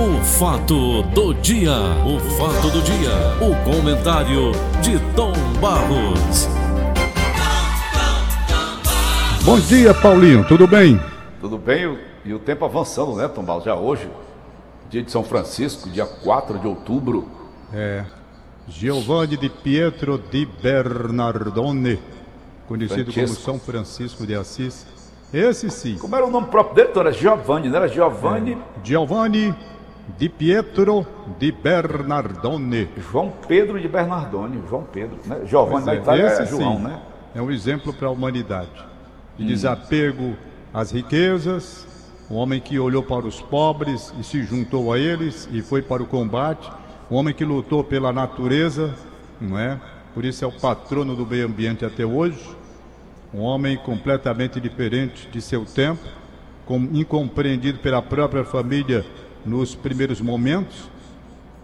O fato do dia, o fato do dia, o comentário de Tom Barros. Bom dia, Paulinho, tudo bem? Tudo bem? E o tempo avançando, né, Tom Barros? Já hoje, dia de São Francisco, dia 4 de outubro. É. Giovanni di Pietro di Bernardone, conhecido Francesco. como São Francisco de Assis. Esse sim. Como era o nome próprio dele? Então era Giovanni, não era Giovanni Giovanni di Pietro di Bernardone. João Pedro de Bernardone. João Pedro, né? Giovanni na é, Itália é esse João, sim. né? É um exemplo para a humanidade. De desapego às riquezas, um homem que olhou para os pobres e se juntou a eles e foi para o combate, um homem que lutou pela natureza, não é? Por isso é o patrono do meio ambiente até hoje. Um homem completamente diferente de seu tempo, com- incompreendido pela própria família nos primeiros momentos,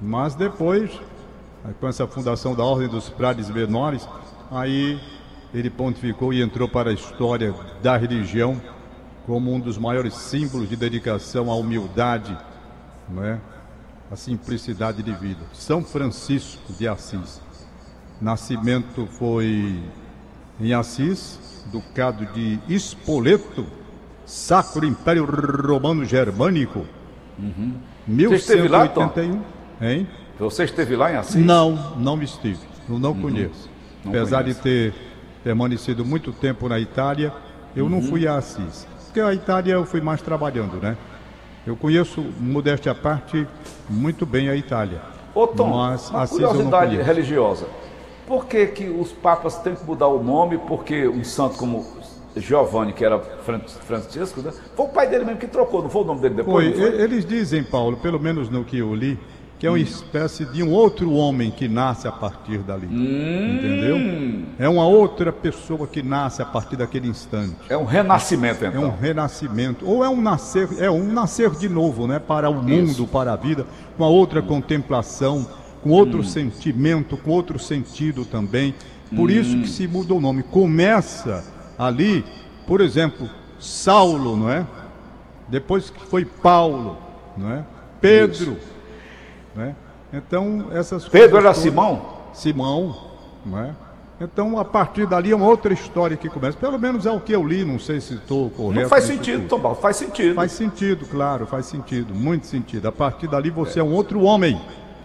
mas depois, com essa fundação da Ordem dos Frades Menores, aí ele pontificou e entrou para a história da religião como um dos maiores símbolos de dedicação à humildade, não é? à simplicidade de vida. São Francisco de Assis. Nascimento foi em Assis, ducado de Espoleto, Sacro Império Romano Germânico. Você esteve lá, Tom? 1181. Hein? Você esteve lá em Assis? Não, não estive. Eu não conheço. Não Apesar conhece. de ter permanecido muito tempo na Itália, eu não fui a Assis. Porque a Itália eu fui mais trabalhando, né? Eu conheço, modéstia à parte, muito bem a Itália. Ô Tom, Mas uma Assis curiosidade conheço. religiosa. Por que, que os papas têm que mudar o nome? Porque um santo como Giovanni, que era Fran- Francisco, né? foi o pai dele mesmo que trocou, não foi o nome dele depois? Foi, foi? eles dizem, Paulo, pelo menos no que eu li, que é Hum. uma espécie de um outro homem que nasce a partir dali. Hum. Entendeu? É uma outra pessoa que nasce a partir daquele instante. É um renascimento, É então. um renascimento, ou é um nascer, é um nascer de novo, né, para o mundo, Isso. para a vida, com a outra contemplação, com outro Hum. sentimento, com outro sentido também. Por Hum. isso que se muda o nome. Começa ali, por exemplo, Saulo, não é? Depois que foi Paulo, não é? Pedro, não é? Então essas Pedro era todas- Simão? Simão, não é? Então, a partir dali é uma outra história que começa. Pelo menos é o que eu li, não sei se estou correto. Não faz sentido, tudo. Tom Barros, faz sentido. Faz sentido, claro, faz sentido, muito sentido. A partir dali você é, um outro homem,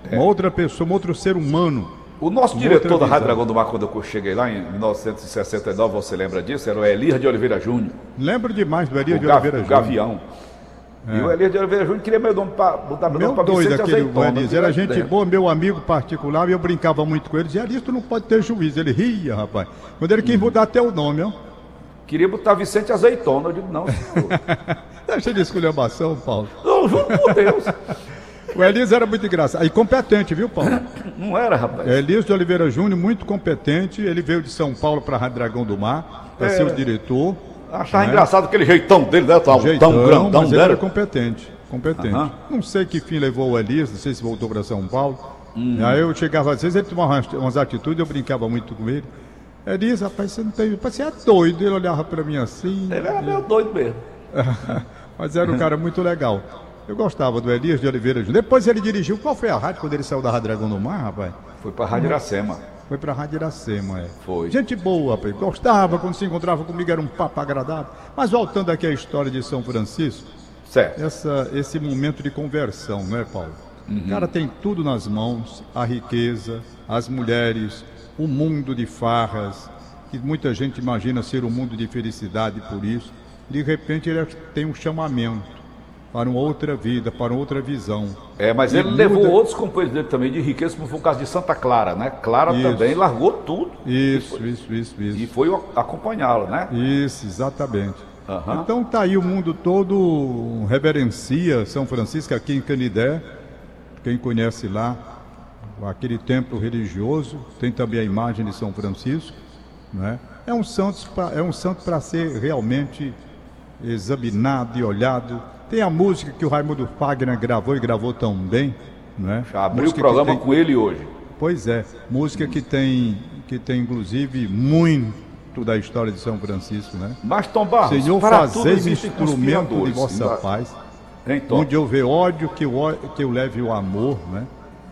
uma outra pessoa, um outro ser humano. O nosso diretor da Rádio. Dragão do Mar, quando eu cheguei lá em 1969, você lembra disso? Era o Elias de Oliveira Júnior, Lembro demais do Elias o, de Gavi- Oliveira o Júnior. Gavião. E o Elias de Oliveira Júnior queria meu nome para botar meu, Meu nome para Vicente aquele Azeitona. Elias, era gente ideia. boa, meu amigo particular, e eu brincava muito com ele. Dizia, Elias, tu não pode ter juízo. Ele ria, rapaz. Quando ele quis Uhum. mudar até o nome, ó. Queria botar Vicente Azeitona. Eu digo, não, senhor. Deixa de esculhambação, Paulo. não, juro por Deus. O Elias era muito engraçado. E competente, viu, Paulo? Não era, rapaz. Elias de Oliveira Júnior, muito competente. Ele veio de São Paulo para a Rádio Dragão do Mar, para É. ser o diretor. Achava né? engraçado aquele jeitão dele, né? Tão, Jeitão, tão grandão, mas ele né? era competente. Competente. Aham. Não sei que fim levou o Elias, não sei se voltou para São Paulo. Hum. Aí eu chegava às vezes, ele tomava umas, atitudes, eu brincava muito com ele. Elias, rapaz, você não tem. Você é doido. Ele olhava para mim assim. Ele era meio doido mesmo. Mas era um cara muito legal. Eu gostava do Elias de Oliveira Júnior. Depois ele dirigiu. Qual foi a rádio quando ele saiu da Rádio Dragão do Mar, rapaz? Foi pra Rádio Iracema. Foi pra Rádio Iracema, é. Foi. Gente boa, rapaz. Gostava, quando se encontrava comigo era um papo agradável. Mas voltando aqui à história de São Francisco, Certo. essa, esse momento de conversão, não é, Paulo? O cara tem tudo nas mãos, a riqueza, as mulheres, o mundo de farras, que muita gente imagina ser um mundo de felicidade por isso. De repente ele tem um chamamento para uma outra vida, para uma outra visão. É, mas E ele muda- levou outros companheiros dele também de riqueza, como foi o caso de Santa Clara, né? Clara Isso. também largou tudo Isso, isso, isso, e isso. foi acompanhá-lo, né? Isso, exatamente. Aham. Então tá aí o mundo todo reverencia São Francisco aqui em Canidé. Quem conhece lá, aquele templo religioso, tem também a imagem de São Francisco, né? É um santo pra- é um santo para ser realmente examinado e olhado. Tem a música que o Raimundo Fagner gravou e gravou tão bem, né? Já abriu o Música que programa tem- com ele hoje. Pois é, música que tem que tem inclusive muito da história de São Francisco, né? Mas Tom Barros, Senhor, tudo existem instrumento de vossa paz. Então. Onde eu ver ódio, que eu, que eu leve o amor, né?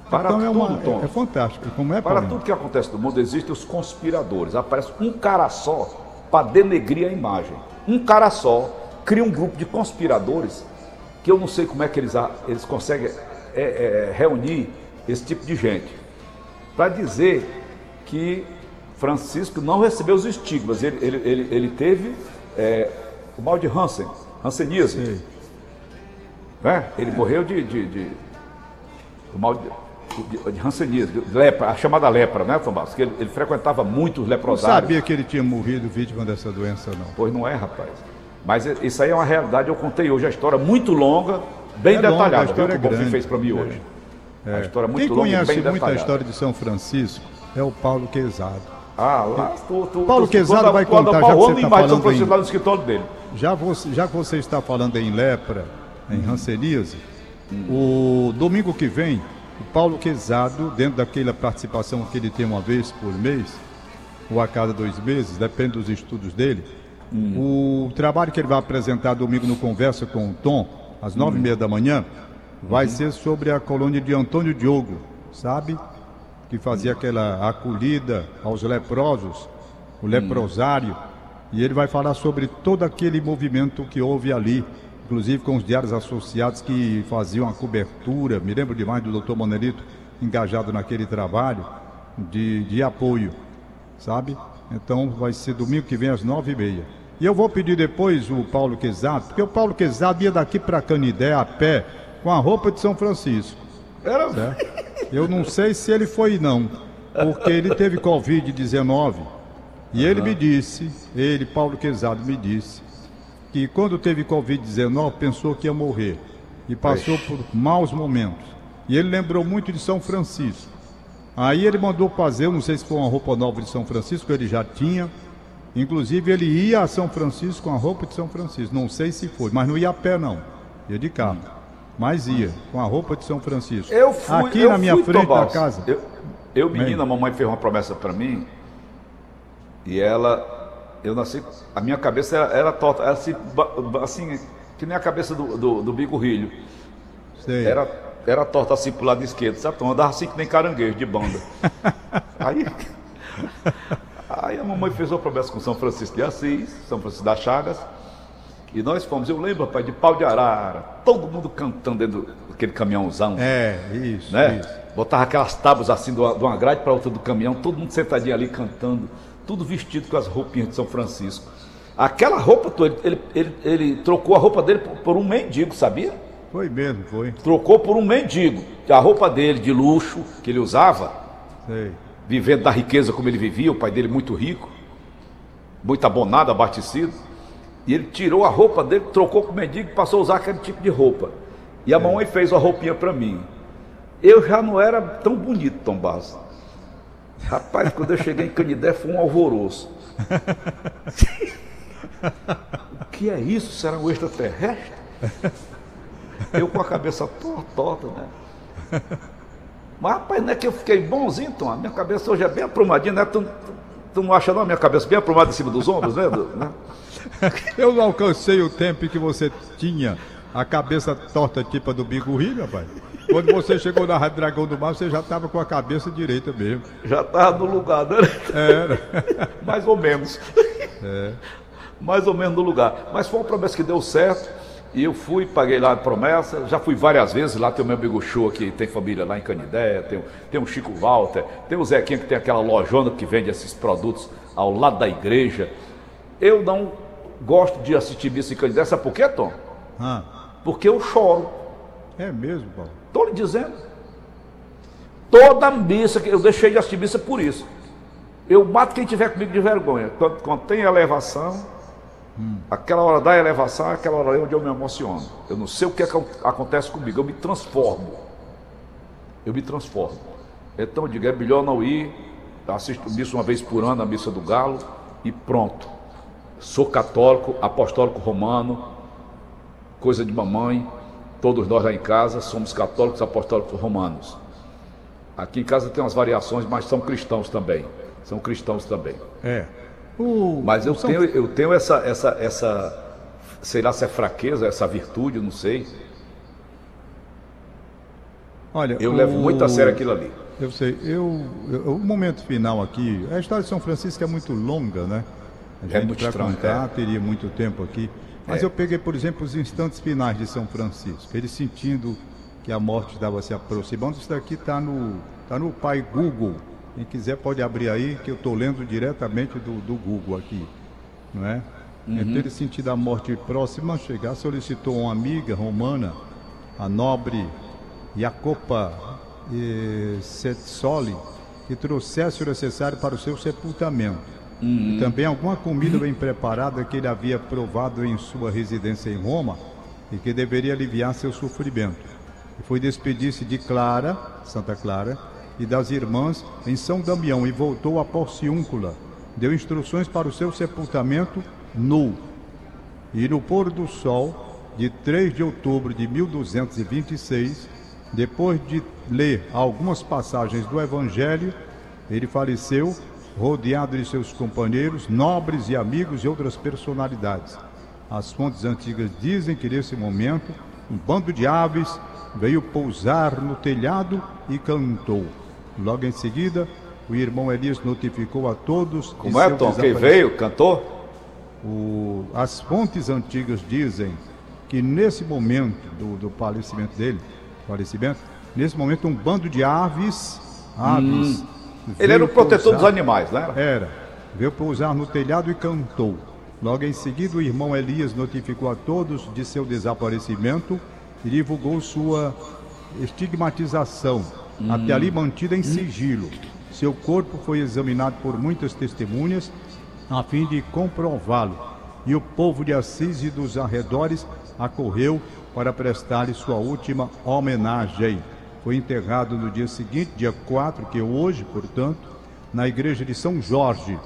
Para então é, uma, tudo, Tom. é, é fantástico. Como é, Para tudo que acontece no mundo, existem os conspiradores. Aparece um cara só para denegrir a imagem. Um cara só cria um grupo de conspiradores que eu não sei como é que eles, eles conseguem é, é, reunir esse tipo de gente. Para dizer que Francisco não recebeu os estigmas. Ele, ele, ele, ele teve é, o mal de Hansen, Hanseníase. Né? Ele morreu de, de, de- do mal de, de, hanseníase, lepra, a chamada lepra, né, Tom Bastos? Que ele, ele frequentava muito os Não leprosários. sabia que ele tinha morrido vítima dessa doença, não. Pois não é, rapaz. Mas é- isso aí é uma realidade. Eu contei hoje a história muito longa, bem É longa, a detalhada, viu, história que o Bonfim é fez para mim É. hoje. A história muito Quem longa conhece bem muito a detalhada. história de São Francisco é o Paulo Quezado. Ah, lá, tu, tu, Paulo tu, Quezado vai contar, já que você e tá São falando em- lá no escritório dele. Já você, já que você está falando em lepra, em ranceníase, o domingo que vem, o Paulo Quezado, dentro daquela participação que ele tem uma vez por mês, ou a cada dois meses, depende dos estudos dele, o trabalho que ele vai apresentar domingo no Conversa com o Tom, às nove e meia da manhã, vai ser sobre a colônia de Antônio Diogo, sabe? Que fazia aquela acolhida aos leprosos, o leprosário, e ele vai falar sobre todo aquele movimento que houve ali, inclusive com os diários associados que faziam a cobertura. Me lembro demais do doutor Manelito engajado naquele trabalho de, de apoio, sabe? Então vai ser domingo que vem às nove e meia. E eu vou pedir depois o Paulo Quezado, porque o Paulo Quezado ia daqui para Canidé a pé com a roupa de São Francisco. Era, Certo? Eu não sei se ele foi não, porque ele teve Covid-19 e ele me disse, ele, Paulo Quezado, me disse que quando teve Covid-19 pensou que ia morrer e passou por maus momentos. E ele lembrou muito de São Francisco. Aí ele mandou fazer, não sei se foi uma roupa nova de São Francisco, ele já tinha. Inclusive ele ia a São Francisco com a roupa de São Francisco. Não sei se foi, mas não ia a pé não. Ia de carro. Mas ia com a roupa de São Francisco. Eu fui, Aqui eu na minha fui, frente da Tomás. casa. Eu, eu menina, a mamãe fez uma promessa para mim e ela, eu nasci, a minha cabeça era, era torta, era assim, assim, que nem a cabeça do, do, do bigorrilho. Sei. Era, era torta assim pro lado esquerdo, sabe? Então andava assim que nem caranguejo de banda. Aí, aí a mamãe fez uma promessa com São Francisco de Assis, São Francisco das Chagas. E nós fomos, eu lembro, rapaz, de pau de arara, todo mundo cantando dentro daquele caminhãozão É, isso, né? isso. Botava aquelas tábuas assim de uma, de uma grade para outra do caminhão, todo mundo sentadinho ali cantando, tudo vestido com as roupinhas de São Francisco. Aquela roupa, toda, ele, ele, ele trocou a roupa dele por, por um mendigo, sabia? Foi mesmo, foi. Trocou por um mendigo. A roupa dele de luxo que ele usava, Sei. vivendo da riqueza como ele vivia, o pai dele muito rico, muito abonado, abastecido. E ele tirou a roupa dele, trocou com o mendigo e passou a usar aquele tipo de roupa. E a mamãe fez uma roupinha para mim. Eu já não era tão bonito, Tom Barros. Rapaz, quando eu cheguei em Canidé foi um alvoroço. o que é isso? Será um extraterrestre? Eu com a cabeça torta, torta, né? Mas, rapaz, não é que eu fiquei bonzinho, Tom? A minha cabeça hoje é bem aprumadinha, né? Tu, tu, tu não acha não a minha cabeça bem aprumada em cima dos ombros, né? Né? Eu não alcancei o tempo em que você tinha a cabeça torta tipo a do bigorrilho, rapaz. Quando você chegou na Rádio Dragão do Mar, você já estava com a cabeça direita mesmo. Já estava no lugar, né? Era. Mais ou menos. Mais ou menos no lugar. Mas foi uma promessa que deu certo. E eu fui, paguei lá a promessa. Já fui várias vezes. Lá tem o meu amigo Show, que tem família lá em Canidé. Tem, o- tem o Chico Walter. Tem o Zequinha, que tem aquela lojona que vende esses produtos ao lado da igreja. Eu não gosto de assistir missa em Canidé. Sabe por quê, Tom? Ah, Porque eu choro. é mesmo, Paulo. Estou lhe dizendo. Toda missa, que eu deixei de assistir missa por isso. Eu mato quem tiver comigo de vergonha. Quando, quando tem elevação, aquela hora da elevação, é aquela hora onde eu me emociono. Eu não sei o que, é que acontece comigo, eu me transformo. Eu me transformo. Então eu digo, é melhor não ir, assisto missa uma vez por ano, a missa do galo, e pronto. Sou católico, apostólico romano, coisa de mamãe. Todos nós lá em casa somos católicos apostólicos romanos. Aqui em casa tem umas variações, mas são cristãos também. São cristãos também. É. O, Mas eu São- tenho, eu tenho essa, essa, essa, sei lá se é fraqueza, essa virtude, não sei. Olha, eu o... levo muito a sério aquilo ali. Eu sei. Eu, eu, o momento final aqui, a história de São Francisco é muito longa, né? A é gente é para contar, é. teria muito tempo aqui. Mas é. eu peguei, por exemplo, os instantes finais de São Francisco. Ele sentindo que a morte estava se aproximando. Isso daqui está no, tá no pai Google. Quem quiser pode abrir aí, que eu estou lendo diretamente do, do Google aqui. Não é? Uhum. Então ele sentindo a morte próxima chegar, solicitou uma amiga romana, a nobre Jacopa eh, Setsoli, que trouxesse o necessário para o seu sepultamento. Uhum. E também alguma comida bem preparada que ele havia provado em sua residência em Roma e que deveria aliviar seu sofrimento. E foi despedir-se de Clara, Santa Clara, e das irmãs em São Damião e voltou a Porciúncula. Deu instruções para o seu sepultamento nu. E no pôr do sol de 3 de outubro de 1226, depois de ler algumas passagens do Evangelho, ele faleceu rodeado de seus companheiros, nobres e amigos e outras personalidades. As fontes antigas dizem que nesse momento um bando de aves veio pousar no telhado e cantou. Logo em seguida, o irmão Elias notificou a todos. Como é, Tom? Quem veio? Cantou? O, as fontes antigas dizem que nesse momento do, do falecimento dele, falecimento, nesse momento um bando de aves, aves. Hum. Ele era o protetor pousar, dos animais, né? Era. Veio pousar no telhado e cantou. Logo em seguida, o irmão Elias notificou a todos de seu desaparecimento e divulgou sua estigmatização, hum. até ali mantida em sigilo. Seu corpo foi examinado por muitas testemunhas a fim de comprová-lo. E o povo de Assis e dos arredores acorreu para prestar-lhe sua última homenagem. Foi enterrado no dia seguinte, dia 4, que é hoje, portanto, na igreja de São Jorge.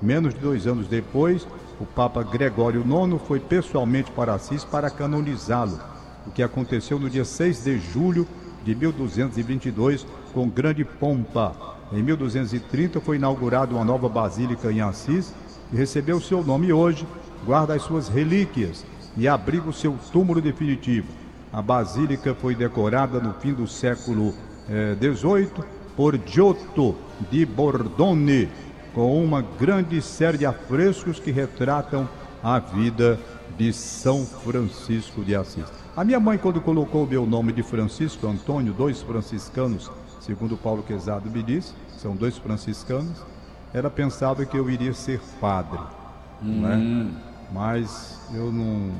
Menos de dois anos depois, o Papa Gregório IX foi pessoalmente para Assis para canonizá-lo, o que aconteceu no dia 6 de julho de 1222, com grande pompa. Em 1230 foi inaugurada uma nova basílica em Assis, que recebeu seu nome hoje, guarda as suas relíquias e abriga o seu túmulo definitivo. A basílica foi decorada no fim do século XVIII eh, por Giotto di Bordone, com uma grande série de afrescos que retratam a vida de São Francisco de Assis. A minha mãe, quando colocou o meu nome de Francisco Antônio, dois franciscanos, segundo Paulo Quezado me disse, são dois franciscanos, ela pensava que eu iria ser padre. Hum. Né? Mas eu não.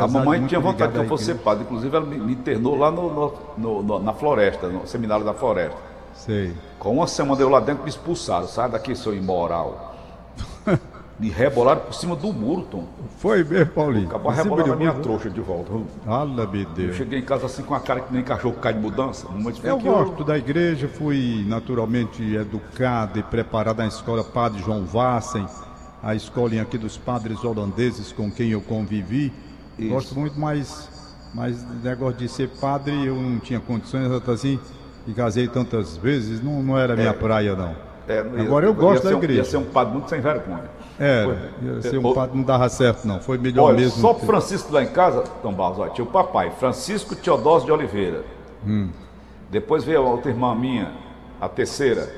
A mamãe tinha vontade que eu fosse ser padre, inclusive ela me, internou lá no, no, no, na floresta, no seminário da floresta. Sei. Com uma semana eu lá dentro me expulsaram, sai daqui, seu imoral. Me rebolaram por cima do muro, Tom. Foi mesmo, Paulinho. Acabou a minha trouxa de volta. Fala, meu Deus. Eu cheguei em casa assim com a cara que nem cachorro cai de mudança. Eu gosto eu... da igreja, fui naturalmente educado e preparado na escola Padre João Vassen, a escolinha aqui dos padres holandeses com quem eu convivi. Isso. Gosto muito, mas, mas negócio de ser padre eu não tinha condições, assim, e casei tantas vezes, não, não era minha é. praia, não. É, Agora eu gosto da igreja. Ia ser um padre muito sem vergonha. É, ia ser um padre, não dava certo não, foi melhor olha, mesmo. Só Francisco lá em casa, Tom Barros, tinha o papai, Francisco Teodósio de Oliveira. Hum. Depois veio a outra irmã minha, a terceira,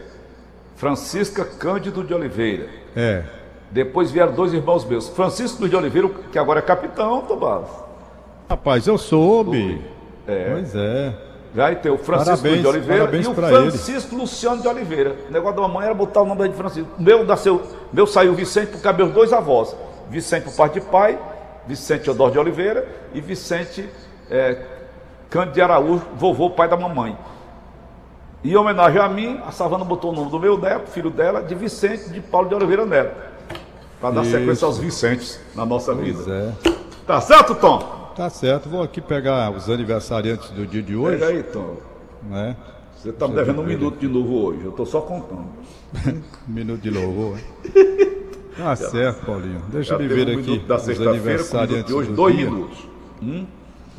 Francisca Cândido de Oliveira. É. Depois vieram dois irmãos meus, Francisco de Oliveira, que agora é capitão, Tom Barros. Rapaz, eu soube. É. Pois é. Vai ter o Francisco parabéns, de Oliveira e o Francisco ele. Luciano de Oliveira. O negócio da mamãe era botar o nome de Francisco. Meu, nasceu, meu saiu Vicente por meus dois avós. Vicente por parte de pai, Vicente Odor de Oliveira e Vicente é, Cândido de Araújo, vovô, pai da mamãe. E em homenagem a mim, a Savana botou o nome do meu neto, filho dela, de Vicente de Paulo de Oliveira Neto. Para dar Isso. sequência aos Vicentes na nossa pois vida. É. Tá certo, Tom? Tá certo, vou aqui pegar os aniversariantes do dia de hoje. Pega aí, Tom. Né? Você está me devendo um minuto de novo hoje, eu estou só contando. um minuto de louvor. Tá certo, Paulinho. Deixa eu ver um aqui da os aniversariantes de hoje, dois dia. minutos. Hum?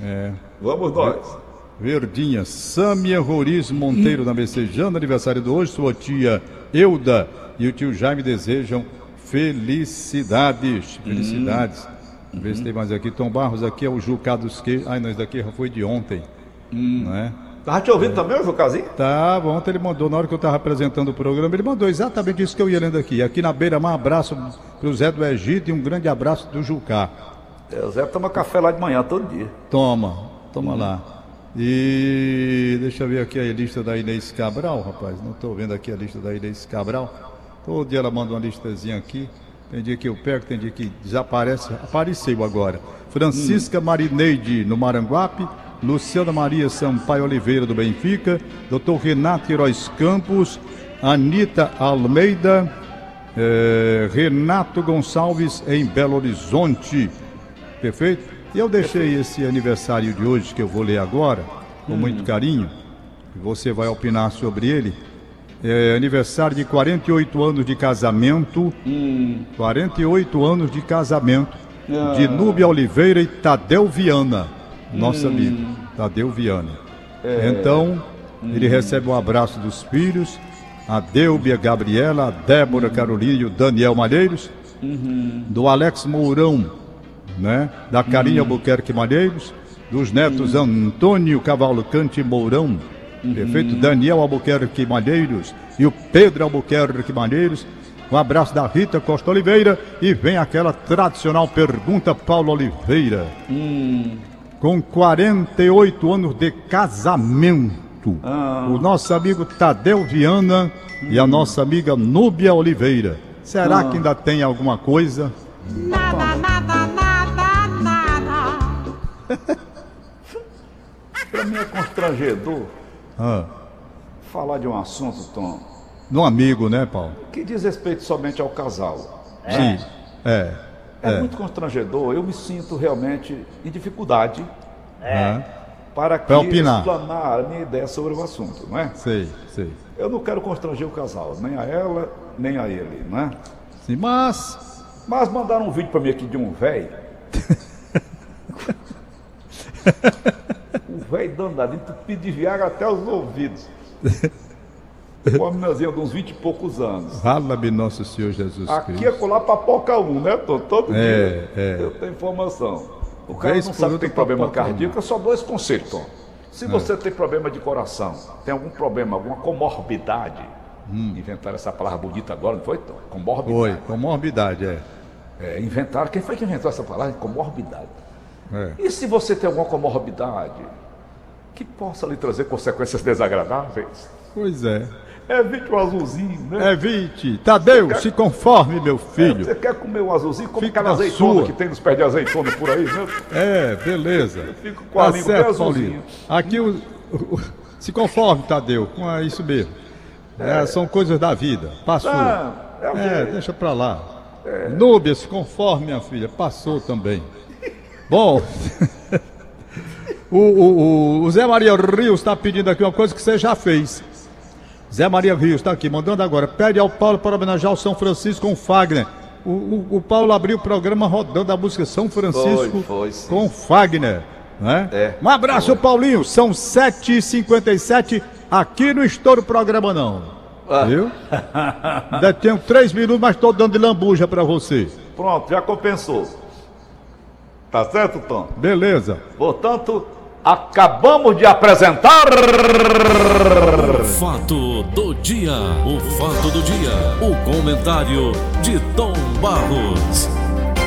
É. Vamos nós. Verdinha, Sâmia Roriz Monteiro hum. na Messejana, aniversário de hoje, sua tia Euda e o tio Jaime desejam felicidades. Felicidades. Hum. Vê se tem mais aqui. Tom Barros aqui é o Jucá dos que. Ai, não, esse daqui já foi de ontem. Hum. Não é? Tava te ouvindo também, o Casinho? Tá, ontem ele mandou, na hora que eu estava apresentando o programa, ele mandou exatamente isso que eu ia lendo aqui. Aqui na beira, um abraço pro Zé do Egito e um grande abraço do Jucá. É, o Zé toma café lá de manhã todo dia. Toma, toma lá. E deixa eu ver aqui a lista da Inês Cabral, rapaz. Não estou vendo aqui a lista da Inês Cabral. Todo dia ela manda uma listazinha aqui. Tem dia que eu pego, tem dia que desaparece. Apareceu agora. Francisca Marineide, no Maranguape. Luciana Maria Sampaio Oliveira, do Benfica. Doutor Renato Heróis Campos. Anitta Almeida. eh, Renato Gonçalves, em Belo Horizonte. Perfeito? E eu deixei esse aniversário de hoje, que eu vou ler agora, com muito carinho. Você vai opinar sobre ele. É aniversário de 48 anos de casamento. 48 anos de casamento. De Núbia Oliveira e Tadeu Viana. Nosso amigo, Tadeu Viana. Então, ele recebe um abraço dos filhos. A Délbia Gabriela, a Débora Carolina e o Daniel Malheiros. Do Alex Mourão, né? Da Carinha Albuquerque Malheiros, dos netos Antônio Cavalcante Mourão, perfeito? Daniel Albuquerque Malheiros e o Pedro Albuquerque Malheiros. Um abraço da Rita Costa Oliveira e vem aquela tradicional pergunta Paulo Oliveira. Com 48 anos de casamento, o nosso amigo Tadeu Viana e a nossa amiga Núbia Oliveira. Será que ainda tem alguma coisa? Nada, nada, nada, nada. Pra mim é constrangedor Ah, falar de um assunto, Tom, no amigo, né, Paulo? que diz respeito somente ao casal. Sim. É. É, É. muito constrangedor, eu me sinto realmente em dificuldade é. para que Pra opinar. explanar a minha ideia sobre o assunto, não é? Sei, sei. Eu não quero constranger o casal, nem a ela, nem a ele, não é? Sim, mas. Mas mandaram um vídeo para mim aqui de um velho. velho danadinho, entupido de viagra até os ouvidos. Uma meninazinha de uns 20 e poucos anos. Fala-me Nosso Senhor Jesus Aqui é Cristo. colar papoca um, né? Tô, todo É, dia é. eu tenho informação. O cara Vez não sabe que tem problema cardíaco, é só dois conselhos, Tom. Se você tem problema de coração, tem algum problema, alguma comorbidade, inventaram essa palavra bonita agora, não foi, Tom? Comorbidade. Hum. Foi, comorbidade, é. É, inventaram, quem foi que inventou essa palavra? Comorbidade. é. E se você tem alguma comorbidade que possa lhe trazer consequências desagradáveis? Pois é. Evite o azulzinho, né? Evite. Tadeu, se conforme, meu filho. Você quer comer um azulzinho? Come Fica aquela na azeitona sua. que tem nos pés de azeitona por aí, né? É, beleza. fico com a língua bem azulzinha. Aqui o, o- se conforme, Tadeu, com a- isso mesmo. É, são coisas da vida. Passou. Ah, é o É, deixa pra lá. Núbia, se conforme, minha filha. Passou também. Bom, o, o- o- Zé Maria Rios está pedindo aqui uma coisa que você já fez. Zé Maria Rios está aqui, mandando agora. Pede ao Paulo para homenagear o São Francisco com Fagner. O, o- o Paulo abriu o programa rodando a música São Francisco Foi, foi, com Fagner. Né? É, um abraço, Paulinho. São 7h57 aqui no Estouro Programa Não. Ah. Viu? Ainda tenho três minutos, mas estou dando de lambuja para você. Pronto, já compensou. Tá certo, Tom? Beleza. Portanto, acabamos de apresentar. O fato do dia. O fato do dia. O comentário de Tom Barros.